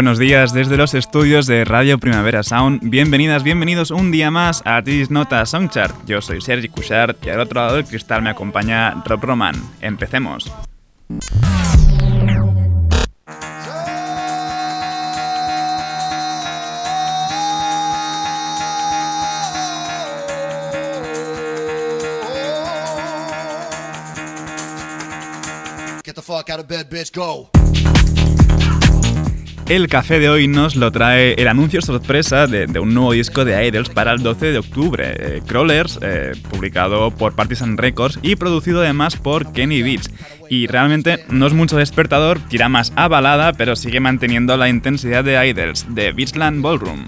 Buenos días desde los estudios de Radio Primavera Sound. Bienvenidas, bienvenidos un día más a Tis Nota Songchart. Yo soy Sergi Cushart y al otro lado del cristal me acompaña Rob Roman. Empecemos. Get the fuck out of bed, bitch. Go. El café de hoy nos lo trae el anuncio sorpresa de, un nuevo disco de Idols para el 12 de octubre, eh, Crawlers, eh, publicado por Partisan Records y producido además por Kenny Beats. Y realmente no es mucho despertador, tira más a balada, pero sigue manteniendo la intensidad de Idols, de Beachland Ballroom.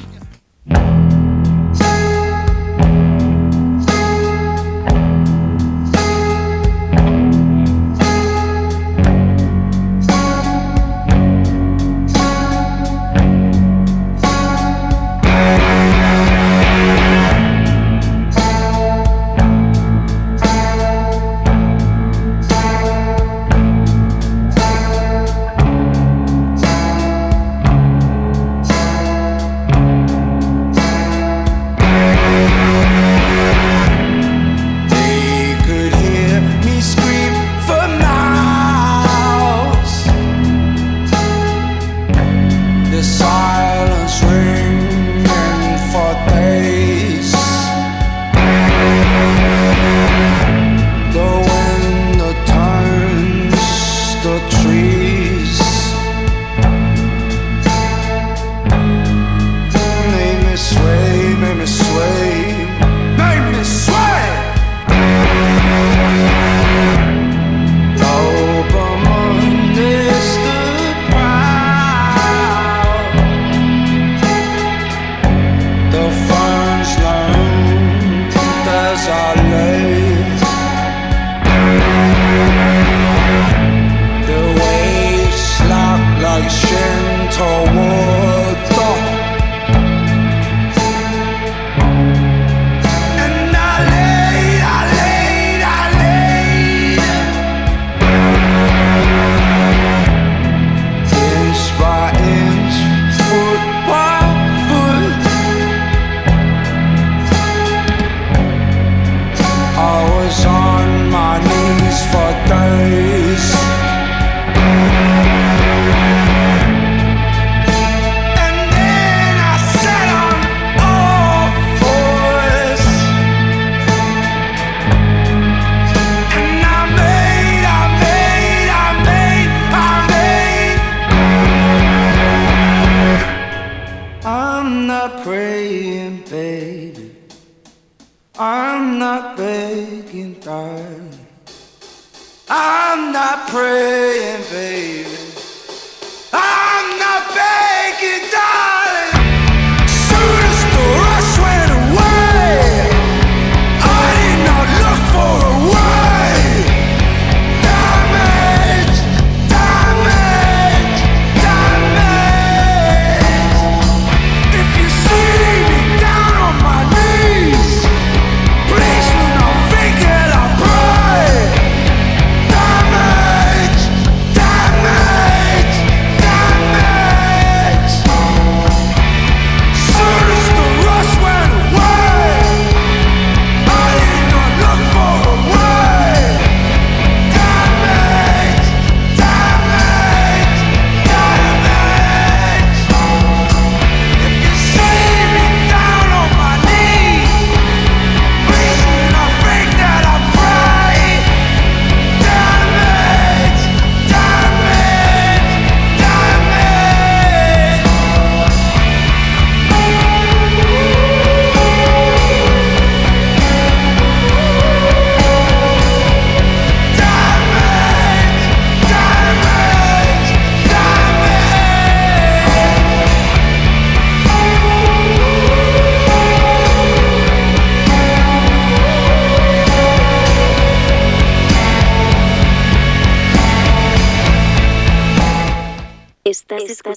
not praying, baby. I'm not begging, darling. I'm not praying, baby. I'm not begging, darling.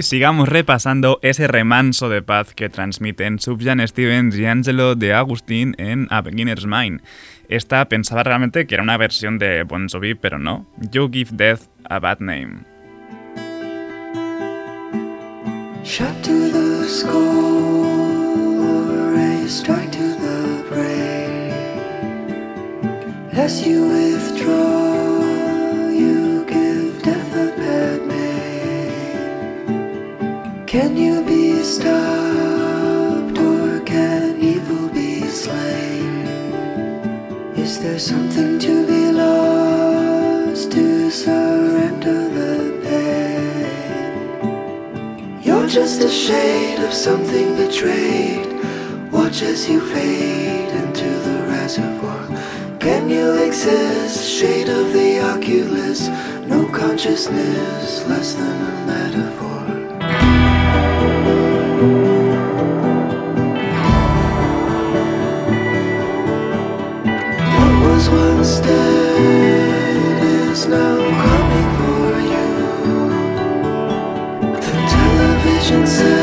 Sigamos repasando ese remanso de paz que transmiten Subjan Stevens y Angelo de Agustín en A Beginner's Mind. Esta pensaba realmente que era una versión de Bon Jovi, pero no. You Give Death a Bad Name. Shut to the score, Can you be stopped, or can evil be slain? Is there something to be lost to surrender the pain? You're just a shade of something betrayed. Watch as you fade into the reservoir. Can you exist? Shade of the oculus, no consciousness, less than a metaphor. Now coming for you. The television set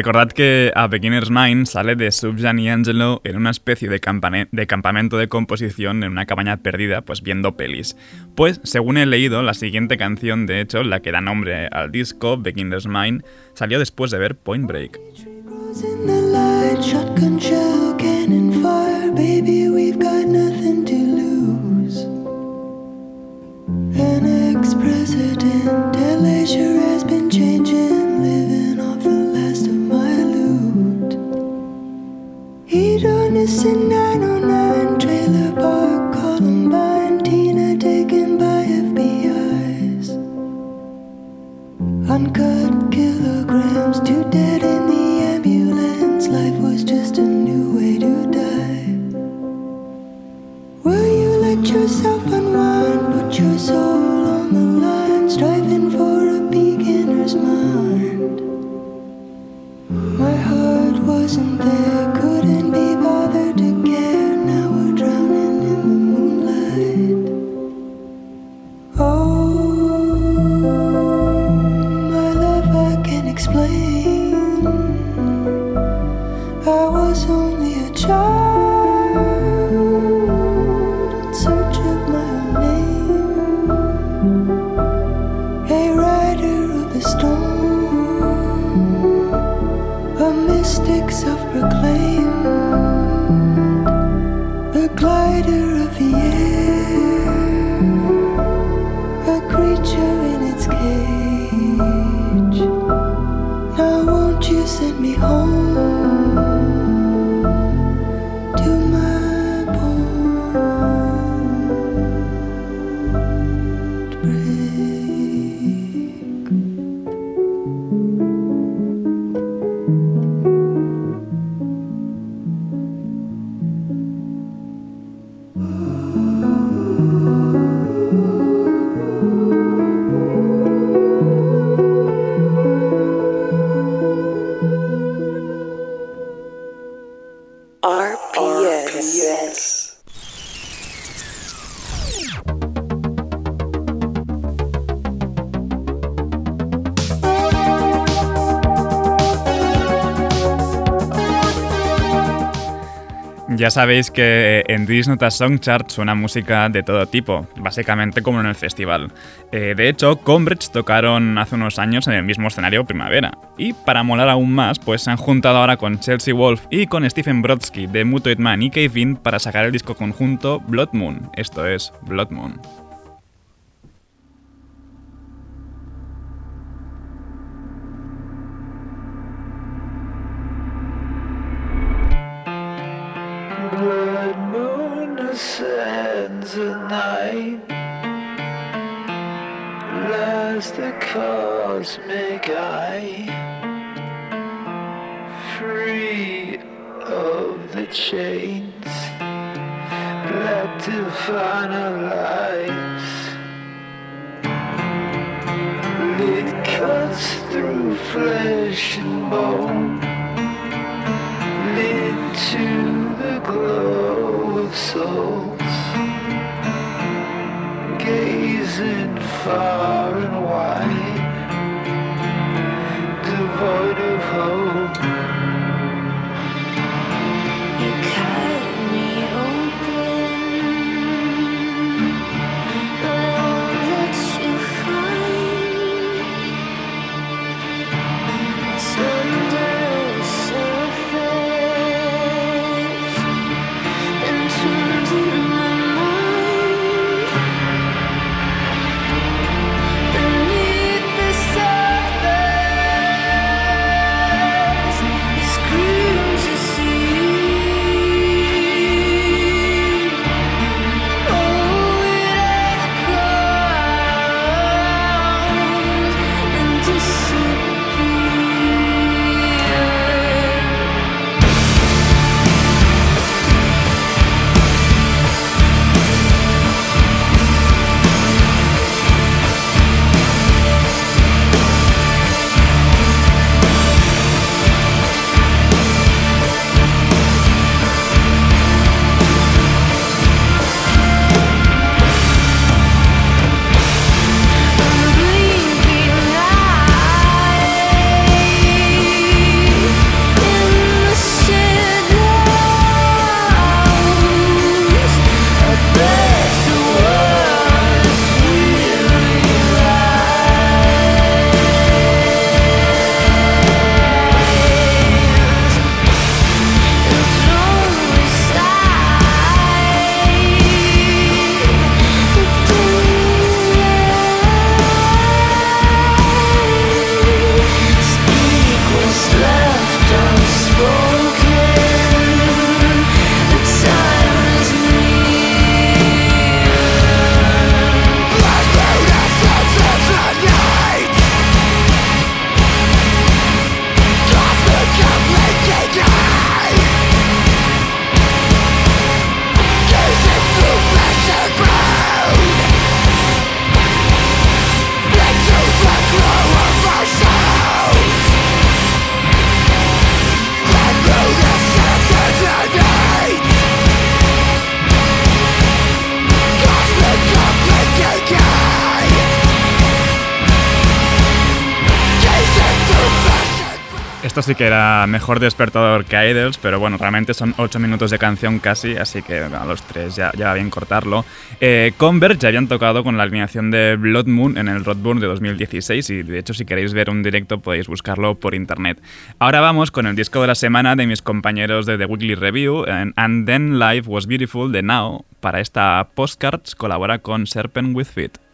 Recordad que A Beginner's Mind sale de Subjan y Angelo en una especie de, de campamento de composición en una cabaña perdida, pues viendo pelis. Pues, según he leído, la siguiente canción, de hecho, la que da nombre al disco, Beginner's Mind, salió después de ver Point Break. Rose in the light, Hedonist in 909, trailer park, Columbine, Tina taken by FBI's. Uncut kilograms, too dead in the ambulance. Life was just a new way to die. Will you let yourself unwind? Put your soul on the line, striving for a beginner's mind. My heart wasn't there. Glider Ya sabéis que en This Nota Song Chart suena música de todo tipo, básicamente como en el festival. Eh, de hecho, Combridge tocaron hace unos años en el mismo escenario Primavera. Y para molar aún más, pues se han juntado ahora con Chelsea Wolf y con Stephen Brodsky de Mutoid Man y Kevin para sacar el disco conjunto Blood Moon. Esto es Blood Moon. Moon ascends at night. Last the cosmic eye, free of the chains that define our. It cuts through flesh and bone souls, gazing far and wide, que era mejor despertador que Idols, pero bueno, realmente son 8 minutos de canción casi, así que a los 3 ya, va bien cortarlo. Eh, Converge ya habían tocado con la alineación de Blood Moon en el Roadburn de 2016 y de hecho si queréis ver un directo podéis buscarlo por internet. Ahora vamos con el disco de la semana de mis compañeros de The Weekly Review, And Then Life Was Beautiful de Now. Para esta postcards colabora con Serpent with Feet.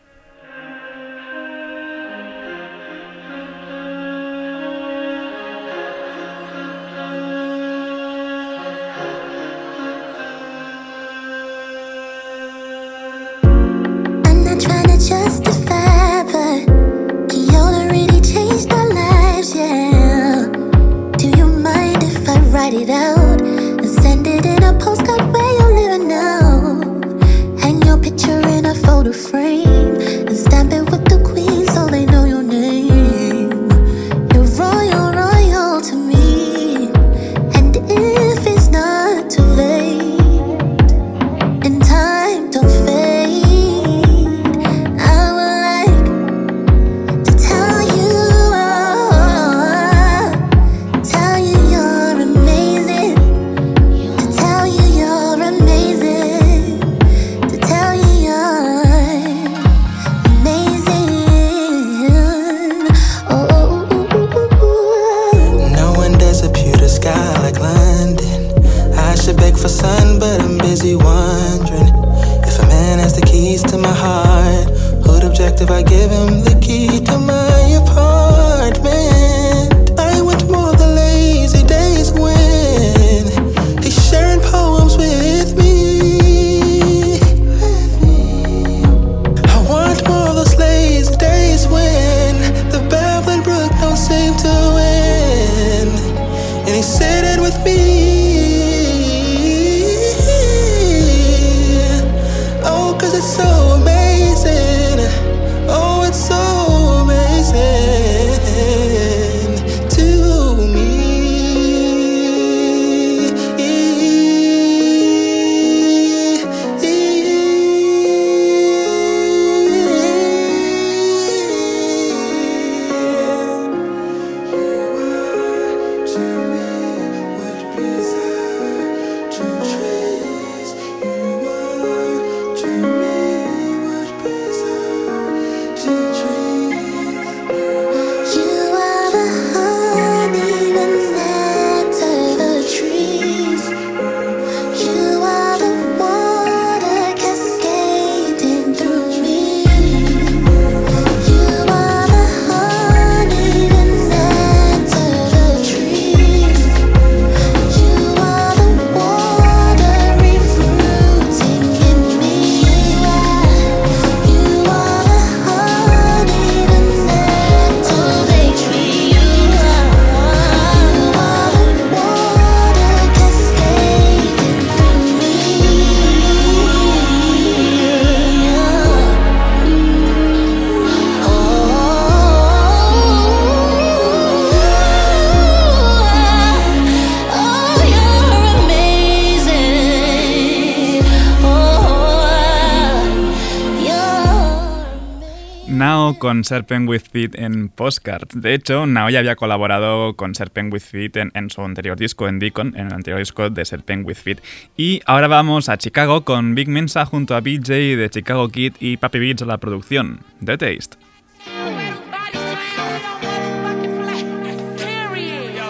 Con Serpent with Feet en Postcard. De hecho, Nao ya había colaborado con Serpent with Feet en, en su anterior disco, en Deacon, en el anterior disco de Serpent with Feet. Y ahora vamos a Chicago con Big Mensa junto a BJ de Chicago Kid y Papi Beats a la producción. The Taste.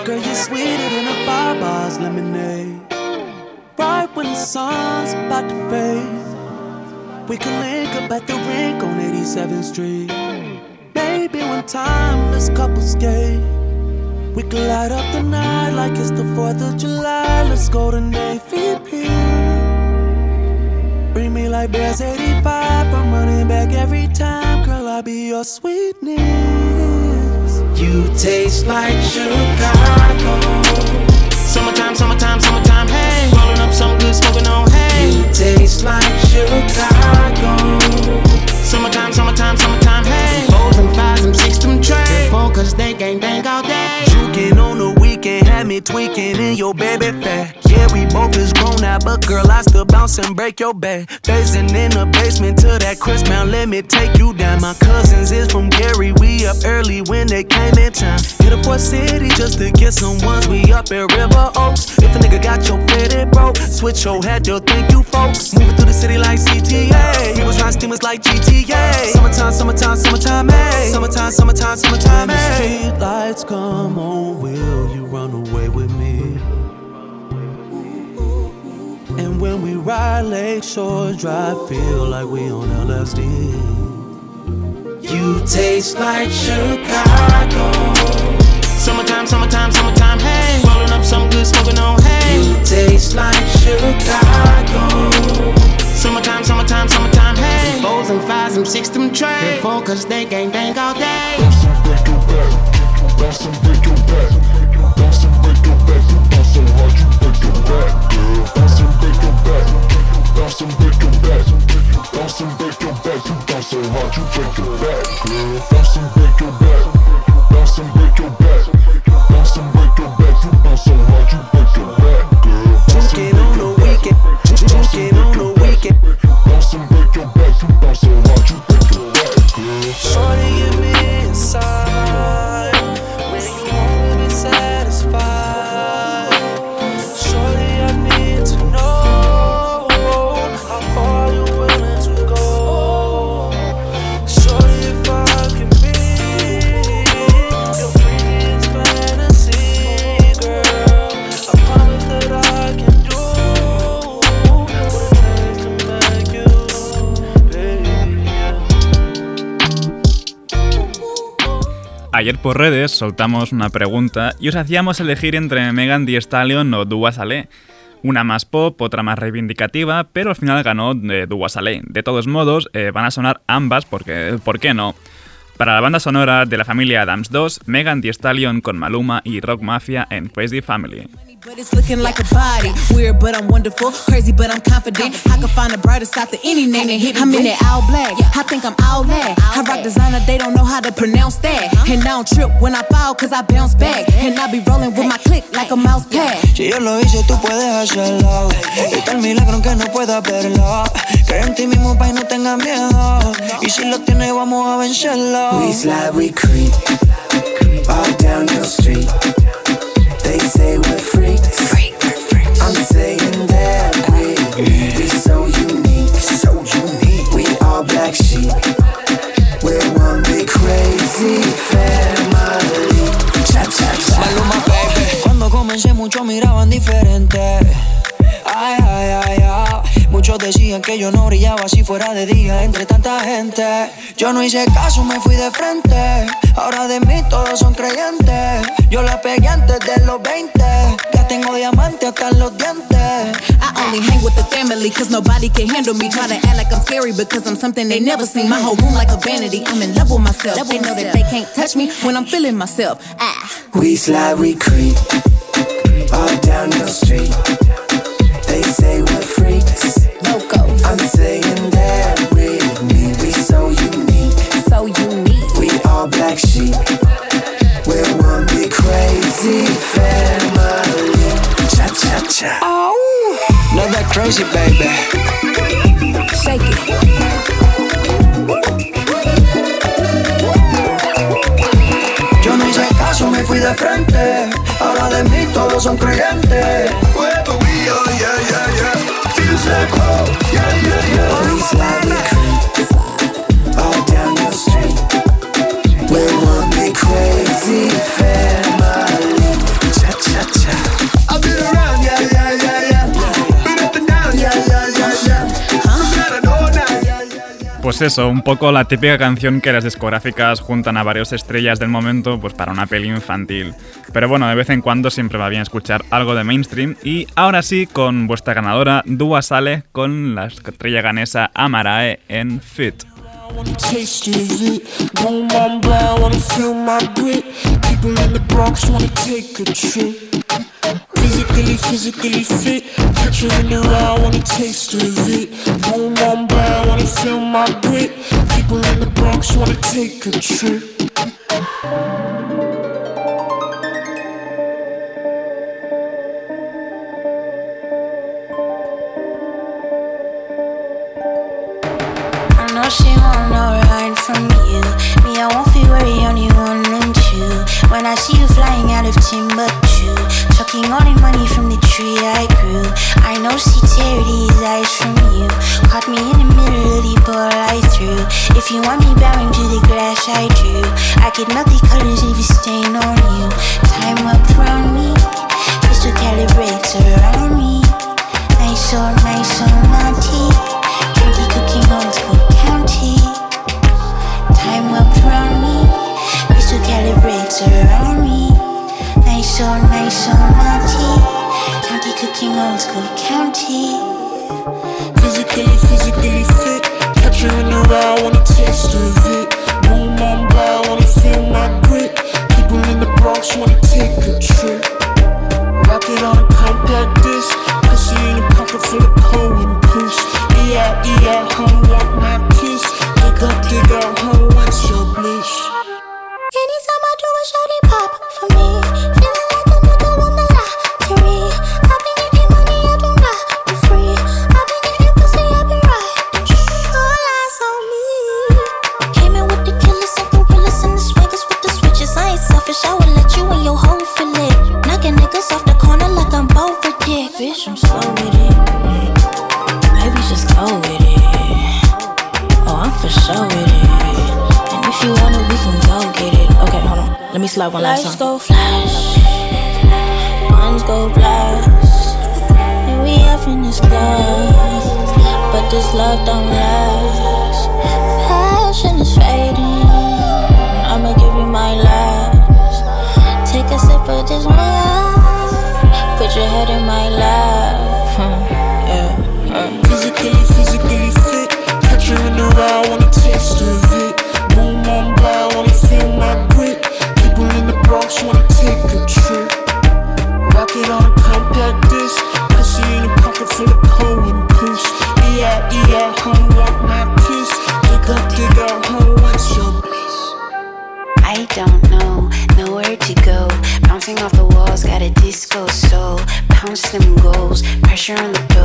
Girl, you're sweeter than a Baba's lemonade. Right when the sun's about to fade, we can link up at the rink on 87th Street. Maybe one time this couple skate. We could light up the night like it's the 4th of July. Let's go to Navy Pier. Bring me like Bears 85. I'm running back every time. Girl, I'll be your sweetness. You taste like Chicago. Summertime, summertime, summertime, hey. Rolling up some good, smoking on, hey. You taste like Chicago. Summertime, summertime, summertime, hey. Fours and fives, them six, them trade. Four, cause they gang bang all day. Juking on the tweaking in your baby fat. Yeah, we both is grown now, but girl, I still bounce and break your back. Basing in the basement to that crisp now, let me take you down. My cousins is from Gary, we up early when they came in town. Hit a port city just to get some ones. We up at River Oaks. If a nigga got your fitted broke, switch your head, they'll thank you folks. Moving through the city like CTA. We was ride steamers like GTA. Summertime, summertime, summertime, hey. Summertime, summertime, summertime, hey. Street lights come on, will you run away when we ride Lake Shore Drive, feel like we on LSD. You taste like Chicago. Summertime, summertime, summertime, hey. Rolling up some good, smoking on, hey. You taste like Chicago. Summertime, summertime, summertime, hey. Fours and fives, them six, them trade. Four, cause they gang bang all day. Bounce and break your back. Bounce and break your back. Bounce and break your back. You bounce so hard, you break your back, girl. Bounce and break your back. Bounce and break your back. Bounce and break your back. You bounce so hard, you break your back, girl. Bounce and break your back. Bounce and break your back. Bounce and break your back. You bounce so hard, you break your back, girl. Bounce on the weekend. Juking on the weekend. Ayer por redes soltamos una pregunta y os hacíamos elegir entre Megan Thee Stallion o Dua Saleh. Una más pop, otra más reivindicativa, pero al final ganó de Dua. De todos modos, eh, van a sonar ambas porque, ¿por qué no? Para la banda sonora de la familia Adams 2, Megan Thee Stallion con Maluma y Rock Mafia en Crazy Family. But it's looking like a body. Weird, but I'm wonderful. Crazy, but I'm confident. I can find the brightest out to any name that hit I'm in that all black. I think I'm all that. I rock designer, they don't know how to pronounce that. Uh-huh. And I don't trip when I fall, cause I bounce back. And I be rolling with my click like a mouse pad. Si yo lo hice, tú puedes hacerlo. Y tal milagro aunque no puedas verlo. Cree en ti mismo, pa' y no tengas miedo. Y si lo tienes, vamos a vencerlo. We slide, we creep, all down your street. They say we're freaks. I'm saying that we we so unique, so unique. We all black sheep. We're one big crazy family. Cha cha cha. Maluma, baby. Cuando comencé, muchos miraban diferente. Ay, ay, ay, ay. Muchos decían que yo no brillaba si fuera de día entre tanta gente. Yo no hice caso, me fui de frente. Ahora de mí todos son creyentes. Yo la pegué antes de los 20. Ya tengo diamante hasta los dientes. I only hang with the family, cause nobody can handle me. Try to act like I'm scary because I'm something they never seen. My whole room like a vanity. I'm in love with myself. They know that they can't touch me when I'm feeling myself. Ah. We slide, we creep, all down your street. Say we're freaks. Loco, I'm saying that we we so unique. so unique. We all black sheep. We're one big crazy family. Cha cha cha. Not that crazy, baby. Shake it. Yo no hice caso, me fui de frente. Ahora de mí todos son creyentes. Pues eso, un poco la típica canción que las discográficas juntan a varias estrellas del momento pues para una peli infantil. Pero bueno, de vez en cuando siempre va bien escuchar algo de mainstream. Y ahora sí, con vuestra ganadora, Dua Sale con la estrella ganesa Amarae en Fit. Physically, physically fit. Know she want no ride from you. Me, I won't feel worry, only one and two. When I see you flying out of Timbuktu, chucking all the money from the tree I grew. I know sincerity is eyes from you. Caught me in the middle of the ball I threw. If you want me bowing to the glass I drew, I could melt the colors if you stain on you. Time up around me, crystal calibrates around me. Nice or nice or naughty, around me. Nice or nice or naughty, county cooking old school county. Physically, physically fit. Catch her in the ride, wanna taste of it. Boom on by, wanna feel my grit. People in the Bronx wanna take a trip. Rocket on a compact disc. Pussy in a pocket full of Cohen push. Yeah, yeah, home want my kiss. Dig up, dig out, home wants your bliss. Shawty pop for me, on. Let me slide one Lights go flash, Guns go blast. And we up in this glass. But this love don't last. Passion is fading. I'ma give you my last. Take a sip of this wine. Put your head in my lap. yeah. uh. Physically, physically fit. Catch her in the ride, wanna taste it. Don't know, nowhere to go. Bouncing off the walls, got a disco soul. Pounce them goals, pressure on the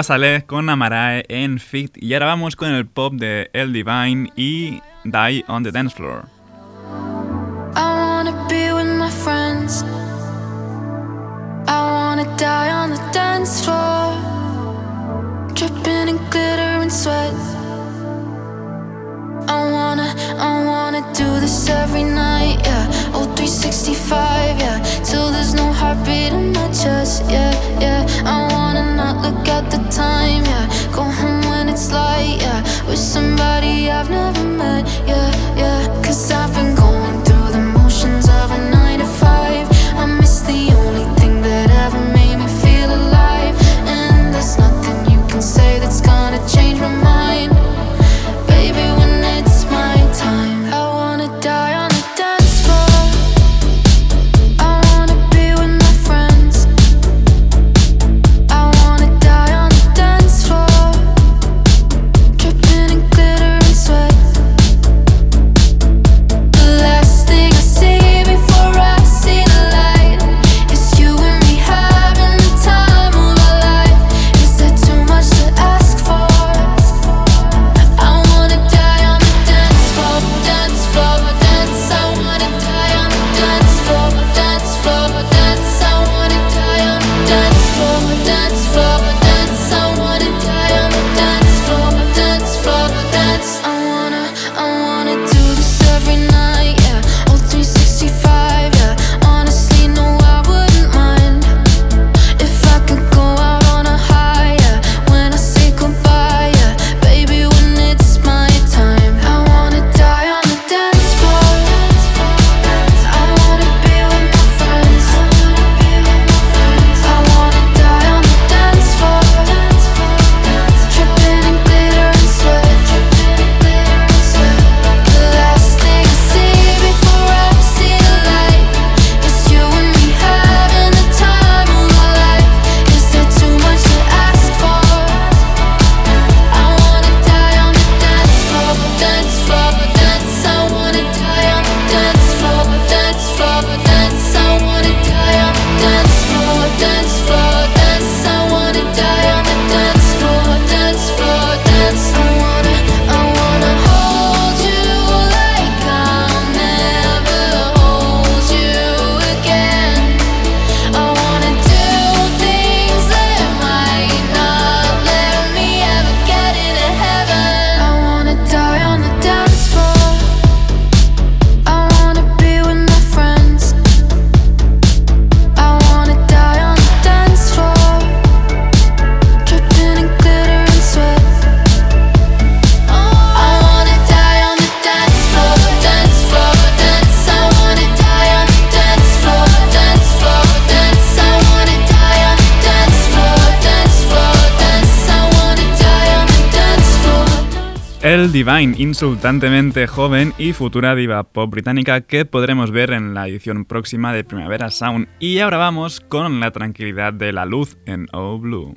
Dua Saleh con Amarae en Fit. Y ahora vamos con el pop de El Divine y Die on the Dance Floor. I wanna be with my friends. I wanna die on the dance floor. Dripping in glitter and sweat. I wanna, I wanna do this every night, yeah. Oh, 365, yeah. Till there's no heartbeat in my chest, yeah, yeah. I wanna not look at the time, yeah. Go home when it's light, yeah. With somebody I've never met, yeah, yeah. Cause I've been so Divine, insultantemente joven y futura diva pop británica que podremos ver en la edición próxima de Primavera Sound. Y ahora vamos con la tranquilidad de la luz en O Blue.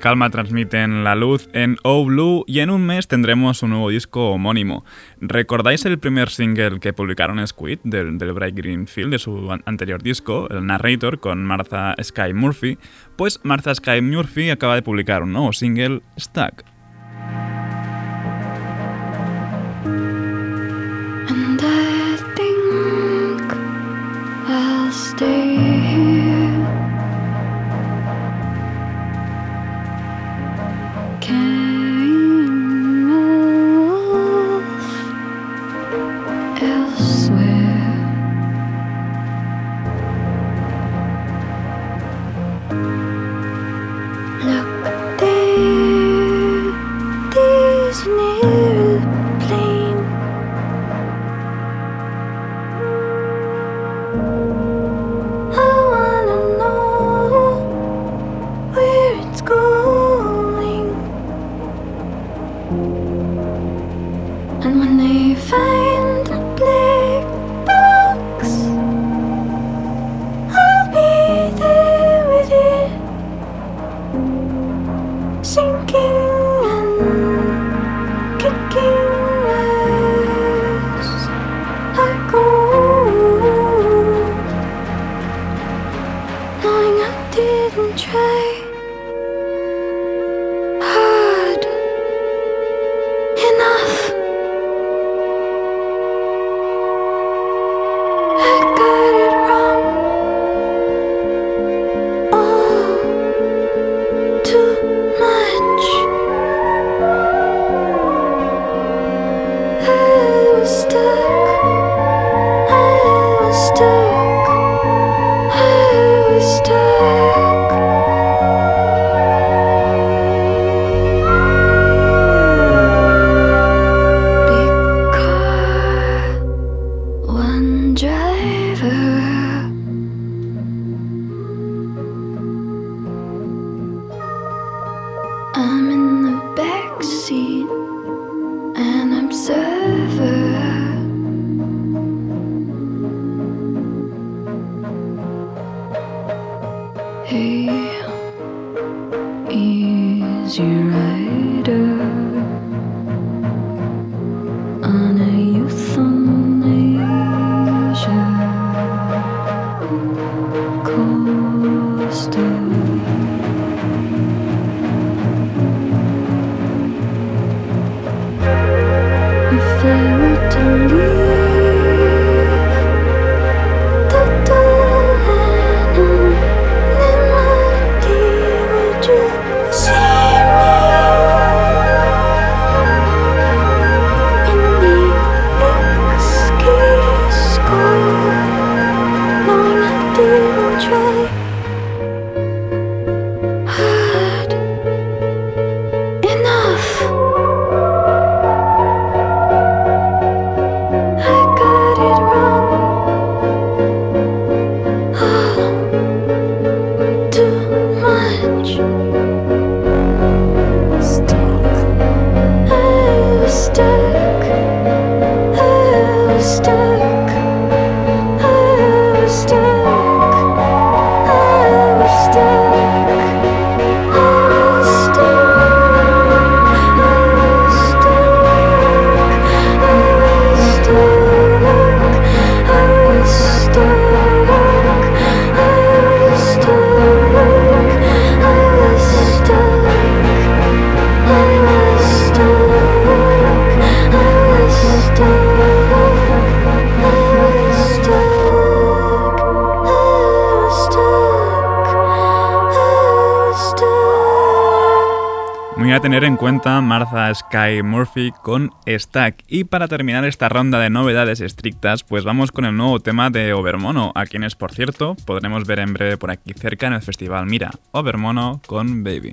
Calma transmiten la luz en O Blue y en un mes tendremos un nuevo disco homónimo. ¿Recordáis el primer single que publicaron Squid del, del Bright Greenfield de su anterior disco, el Narrator, con Martha Sky Murphy? Pues Martha Sky Murphy acaba de publicar un nuevo single, Stuck. Driver. Tener en cuenta Martha Sky Murphy con Stack. Y para terminar esta ronda de novedades estrictas, pues vamos con el nuevo tema de Overmono, a quienes, por cierto, podremos ver en breve por aquí cerca en el festival Mira, Overmono con Baby.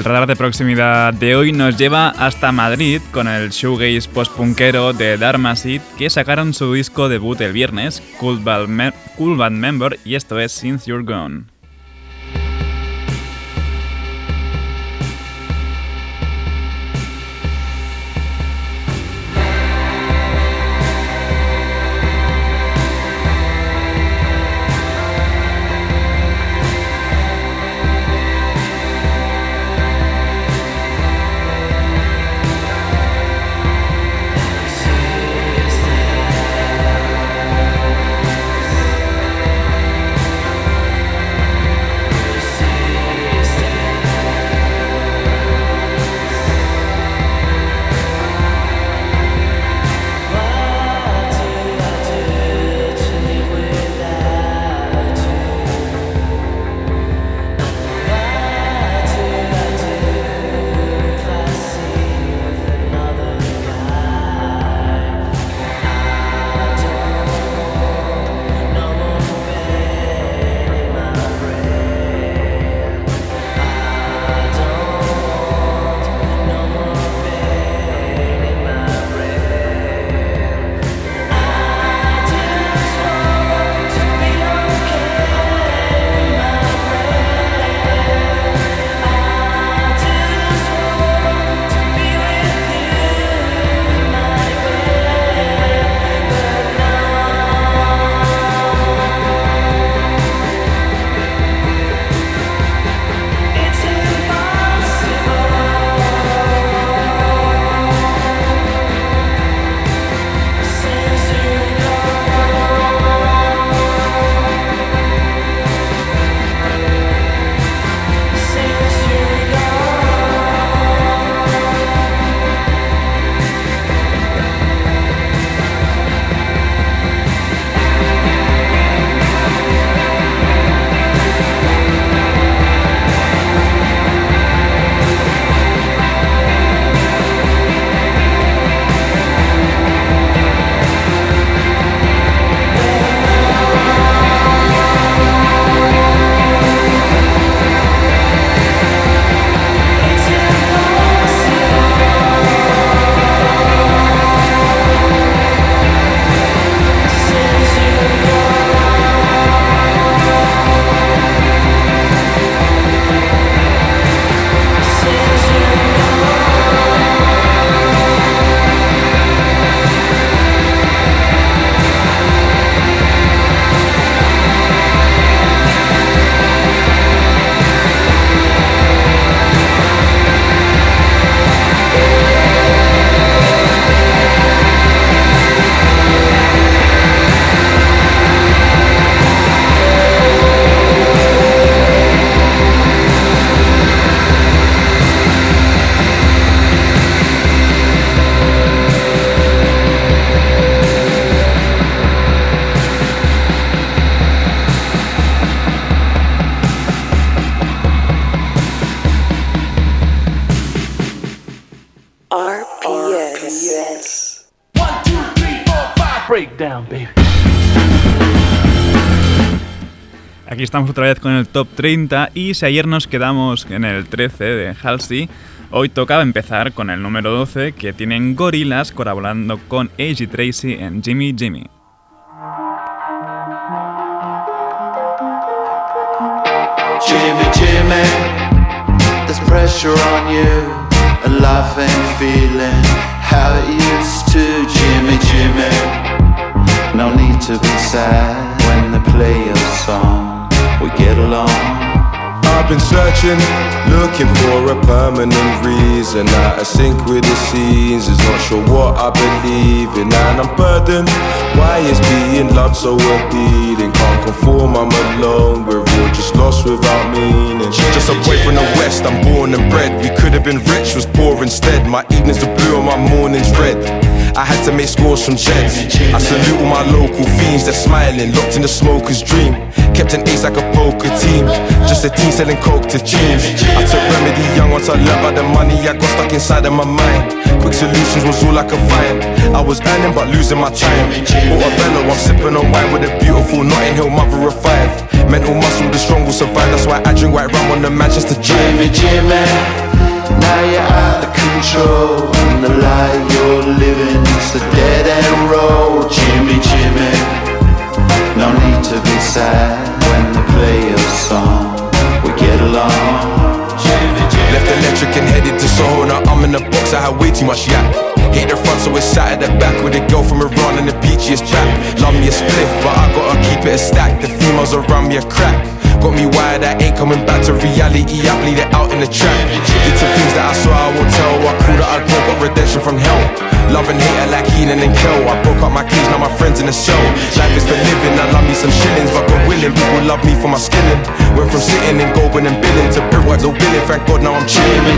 El radar de proximidad de hoy nos lleva hasta Madrid con el shoegaze post-punkero de Dharma que sacaron su disco debut el viernes, Cool Band, cool Band Member, y esto es Since You're Gone. Estamos otra vez con el top 30 y si ayer nos quedamos en el 13 de Halsey, hoy tocaba empezar con el número 12 que tienen Gorillaz colaborando con A.G. Tracy en Jimmy Jimmy. Jimmy, Jimmy, there's pressure on you, and life ain't feeling how it used to. Jimmy, Jimmy, no need to be sad when they play your song. We get along. I've been searching, looking for a permanent reason. Out of sync with the seasons, not sure what I believe in. And I'm burdened Why is being loved so appealing? Can't conform, I'm alone. We're all just lost without meaning. Just a boy from the west, I'm born and bred. We could have been rich, was poor instead. My evenings are blue and my mornings red. I had to make scores from Jets. I salute all my local fiends, they're smiling, locked in the smoker's dream. Kept an ace like a poker team, just a team selling coke to teens. I took remedy young once I learned about the money I got stuck inside of my mind. Quick solutions was all I could find. I was earning but losing my time. Bought a bellow, I'm sipping on wine with a beautiful Notting Hill mother of five. Mental muscle, the strong will survive. That's why I drink white rum on the Manchester Jimmy, Jimmy, now you're out of control. And the life you're living is a dead end road. Jimmy, Jimmy, no need to be sad when they play your song. We. Left electric and headed to Soho. Now I'm in the box, I had way too much yak. Hate the front, so it's sat at the back with a girl from Iran and the peachiest chap. Love me a spliff, but I gotta keep it a stack. The females around me a crack. Got me wired, I ain't coming back to reality. I bleed it out in the track. Did some things that I swear I won't tell. I cool that I broke, got redemption from hell. Love and hate like Kenan and Kel. I broke up my keys, now my friends in the cell. Life is for living, I love me some shillings, but God willing, people love me for my skilling. Went from sitting and going and billing to brickworks or billing. Thank God now I'm chilling.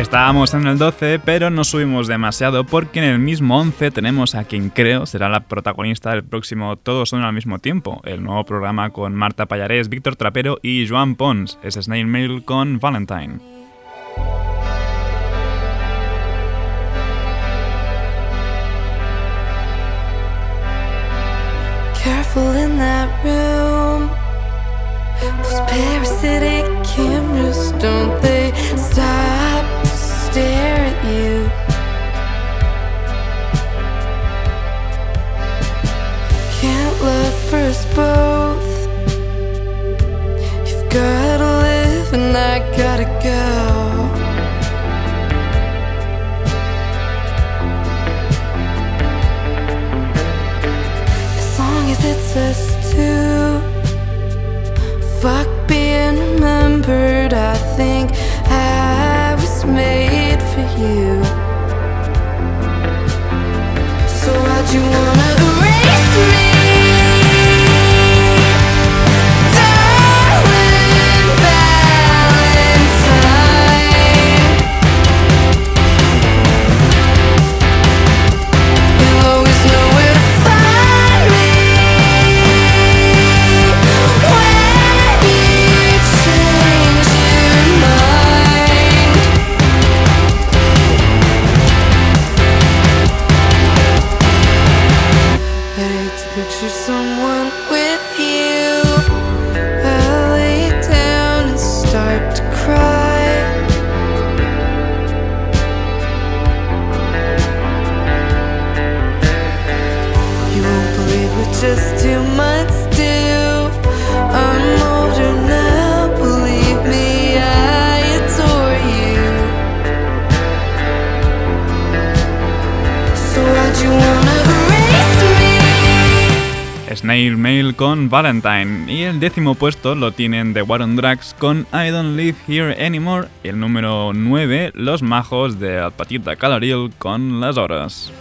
Estábamos en el 12, pero no subimos demasiado porque en el mismo 11 tenemos a quien creo será la protagonista del próximo Todos son al mismo tiempo, el nuevo programa con Marta Payarés, Víctor Trapero y Joan Pons, es Snail Mail con Valentine. Stare at you? Can't love for us both. You've gotta live and I gotta go. As long as it's us two. Fuck being you wanna Valentine y el décimo puesto lo tienen The War on Drugs con I Don't Live Here Anymore el número 9 Los Majos de Patita Calaril con Las Horas.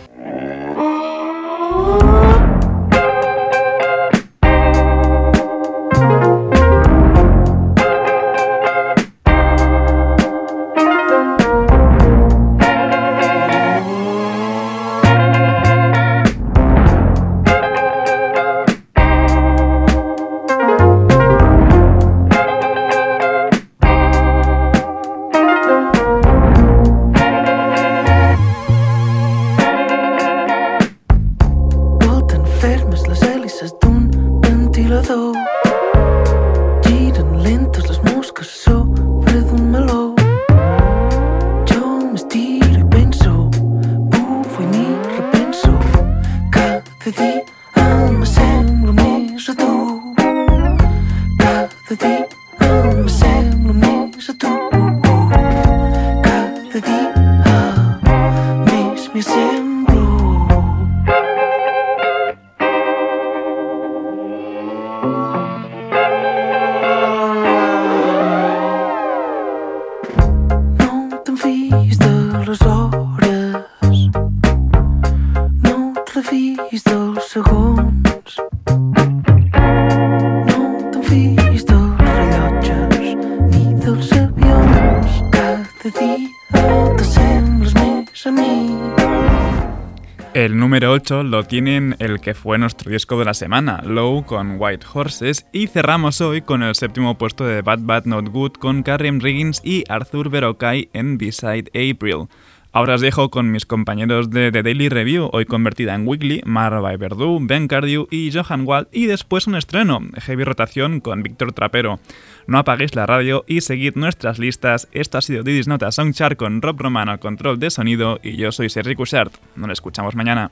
8 lo tienen el que fue nuestro disco de la semana, Low con White Horses, y cerramos hoy con el séptimo puesto de Bad Bad Not Good con Karim Riggins y Arthur Verocay en Beside April. Ahora os dejo con mis compañeros de The Daily Review, hoy convertida en Weekly, Marva Verdú, Ben Cardew y Johan Wald, y después un estreno, Heavy Rotación con Víctor Trapero. No apaguéis la radio y seguid nuestras listas. Esto ha sido Didis Nota Songchart con Rob Romano, control de sonido, y yo soy Sergi Cushart. Nos escuchamos mañana.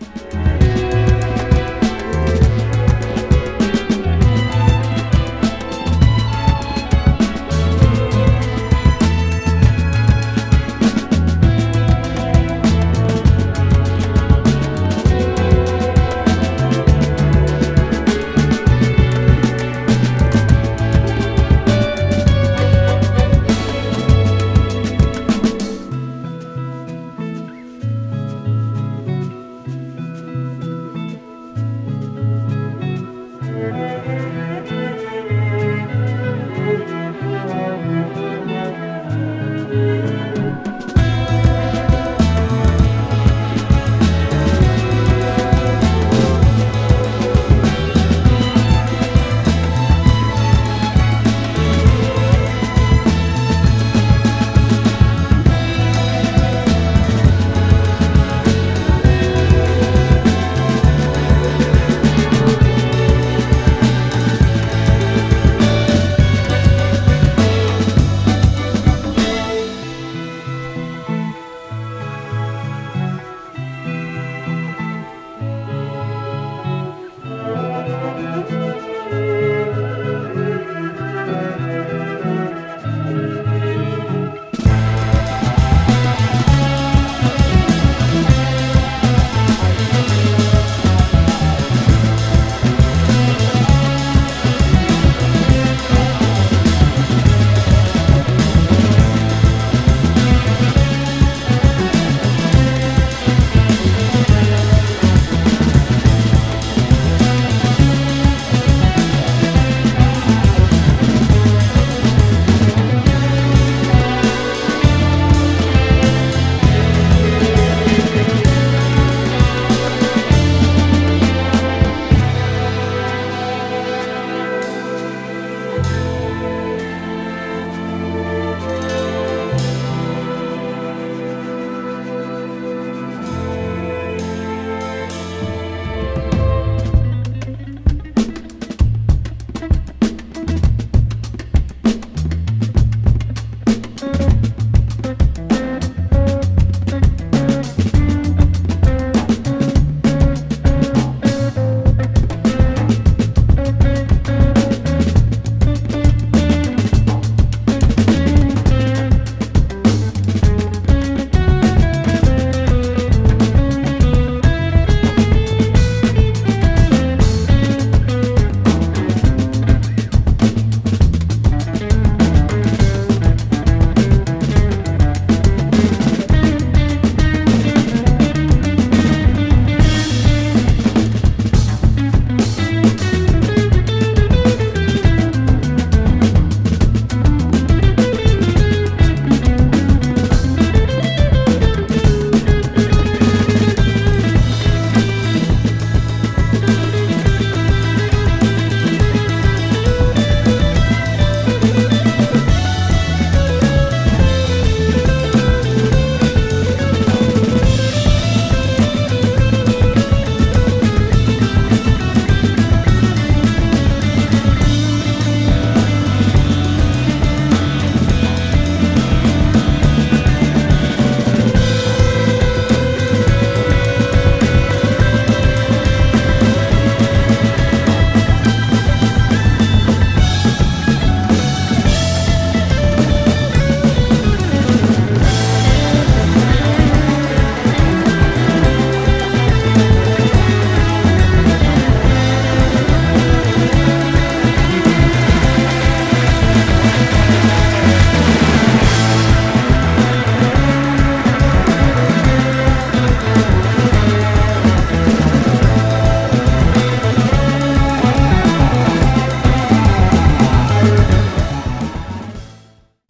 you